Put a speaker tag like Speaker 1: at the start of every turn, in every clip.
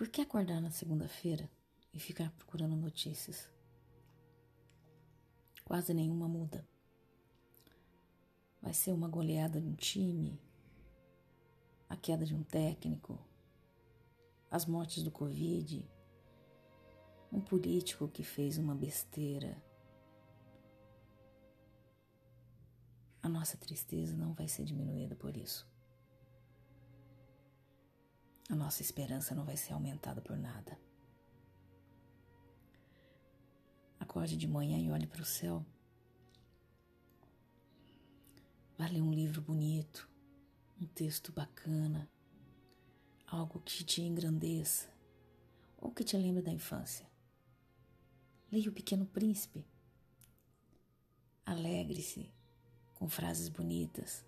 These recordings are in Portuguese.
Speaker 1: Por que acordar na segunda-feira e ficar procurando notícias? Quase nenhuma muda. Vai ser uma goleada de um time, a queda de um técnico, as mortes do Covid, um político que fez uma besteira. A nossa tristeza não vai ser diminuída por isso. A nossa esperança não vai ser aumentada por nada. Acorde de manhã e olhe para o céu. Vá ler um livro bonito, um texto bacana, algo que te engrandeça ou que te lembre da infância. Leia O Pequeno Príncipe. Alegre-se com frases bonitas.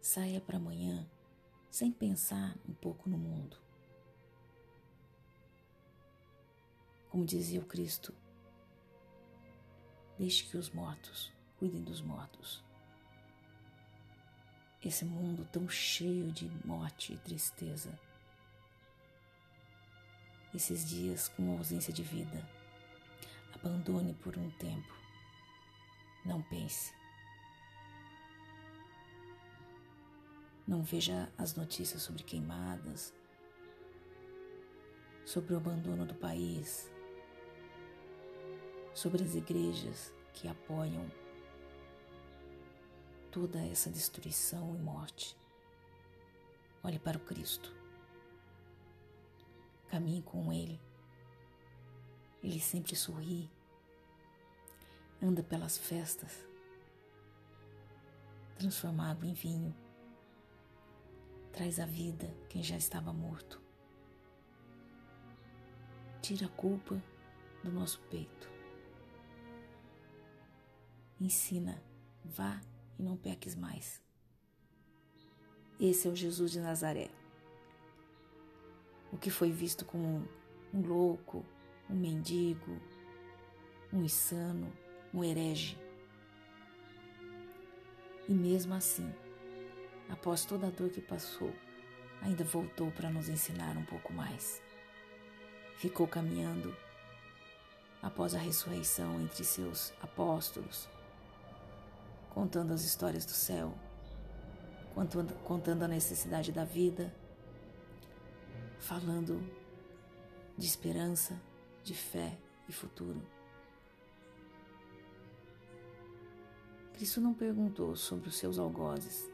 Speaker 1: Saia para amanhã sem pensar um pouco no mundo. Como dizia o Cristo, deixe que os mortos cuidem dos mortos. Esse mundo tão cheio de morte e tristeza. Esses dias com ausência de vida. Abandone por um tempo. Não pense. Não veja as notícias sobre queimadas, sobre o abandono do país, sobre as igrejas que apoiam toda essa destruição e morte. Olhe para o Cristo. Caminhe com Ele. Ele sempre sorri. Anda pelas festas. Transforma água em vinho traz à vida quem já estava morto. Tira a culpa do nosso peito. Ensina, vá e não peques mais. Esse é o Jesus de Nazaré. O que foi visto como um louco, um mendigo, um insano, um herege. E mesmo assim, após toda a dor que passou, ainda voltou para nos ensinar um pouco mais. Ficou caminhando após a ressurreição entre seus apóstolos, contando as histórias do céu, contando a necessidade da vida, falando de esperança, de fé e futuro. Cristo não perguntou sobre os seus algozes,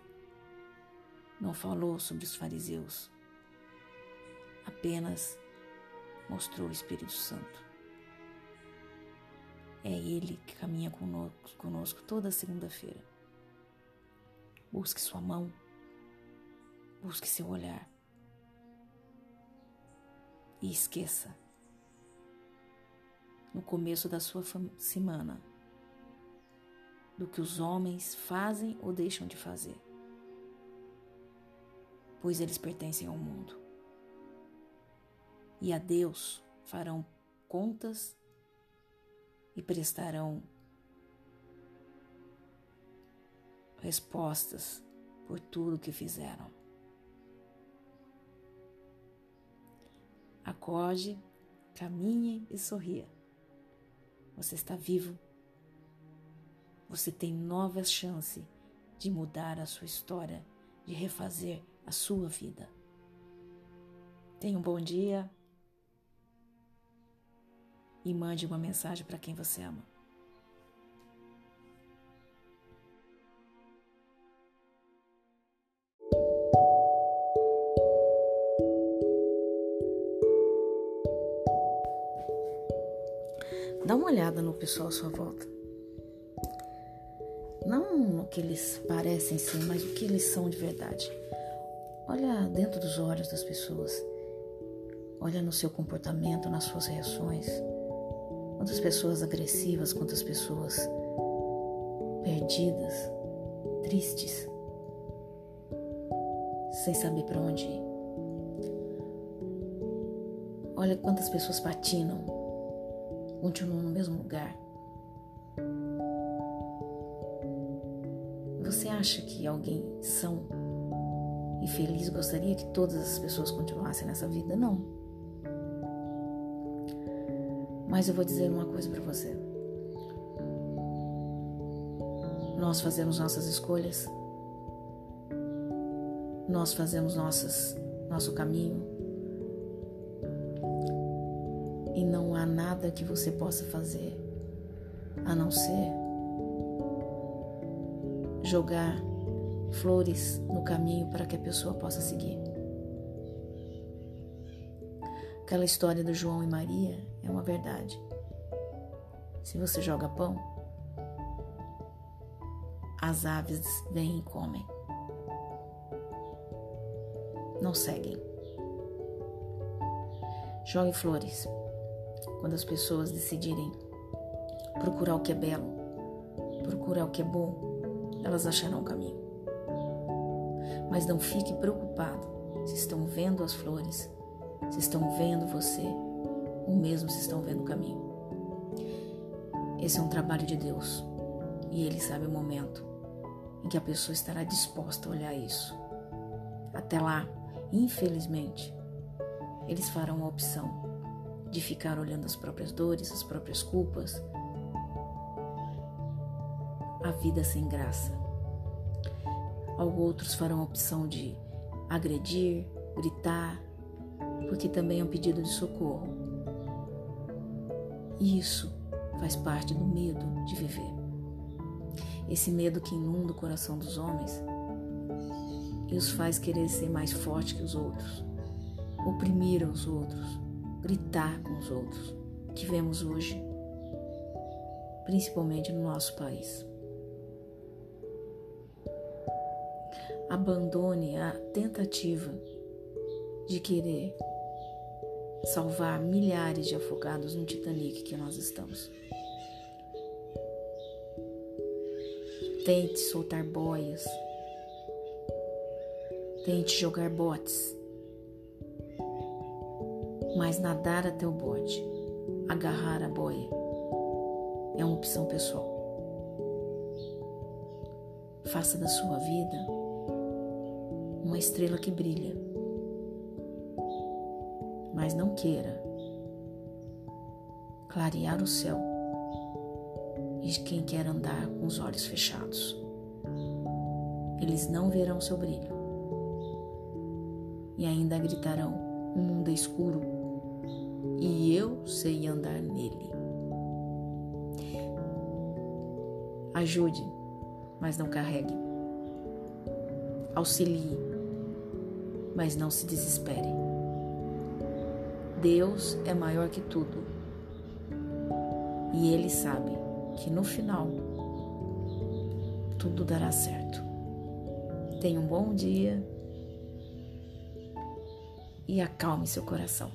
Speaker 1: não falou sobre os fariseus, apenas mostrou o Espírito Santo. É Ele que caminha conosco, conosco toda segunda-feira. Busque sua mão, busque seu olhar e esqueça no começo da sua semana do que os homens fazem ou deixam de fazer pois eles pertencem ao mundo. E a Deus farão contas e prestarão respostas por tudo que fizeram. Acorde, caminhe e sorria. Você está vivo. Você tem nova chance de mudar a sua história, de refazer a sua vida. Tenha um bom dia e mande uma mensagem para quem você ama. Dá uma olhada no pessoal à sua volta. Não no que eles parecem ser, mas o que eles são de verdade. Olha dentro dos olhos das pessoas. Olha no seu comportamento, nas suas reações. Quantas pessoas agressivas, quantas pessoas perdidas, tristes, sem saber para onde ir. Olha quantas pessoas patinam, continuam no mesmo lugar. Você acha que alguém são e feliz, gostaria que todas as pessoas continuassem nessa vida, não. Mas eu vou dizer uma coisa para você. Nós fazemos nossas escolhas, nós fazemos nossas, nosso caminho, e não há nada que você possa fazer a não ser jogar flores no caminho para que a pessoa possa seguir. Aquela história do João e Maria é uma verdade. Se você joga pão, as aves vêm e comem. Não seguem. Jogue flores. Quando as pessoas decidirem procurar o que é belo, procurar o que é bom, elas acharão o caminho. Mas não fique preocupado se estão vendo as flores, se estão vendo você, ou mesmo se estão vendo o caminho. Esse é um trabalho de Deus e Ele sabe o momento em que a pessoa estará disposta a olhar isso. Até lá, infelizmente, eles farão a opção de ficar olhando as próprias dores, as próprias culpas, a vida sem graça. Outros farão a opção de agredir, gritar, porque também é um pedido de socorro. E isso faz parte do medo de viver. Esse medo que inunda o coração dos homens e os faz querer ser mais forte que os outros, oprimir os outros, gritar com os outros, que vemos hoje, principalmente no nosso país. Abandone a tentativa de querer salvar milhares de afogados no Titanic que nós estamos. Tente soltar boias. Tente jogar botes. Mas nadar até o bote, agarrar a boia, é uma opção pessoal. Faça da sua vida uma estrela que brilha. Mas não queira clarear o céu e quem quer andar com os olhos fechados. Eles não verão seu brilho e ainda gritarão: O mundo é escuro e eu sei andar nele. Ajude, mas não carregue. Auxilie, mas não se desespere. Deus é maior que tudo e Ele sabe que no final tudo dará certo. Tenha um bom dia e acalme seu coração.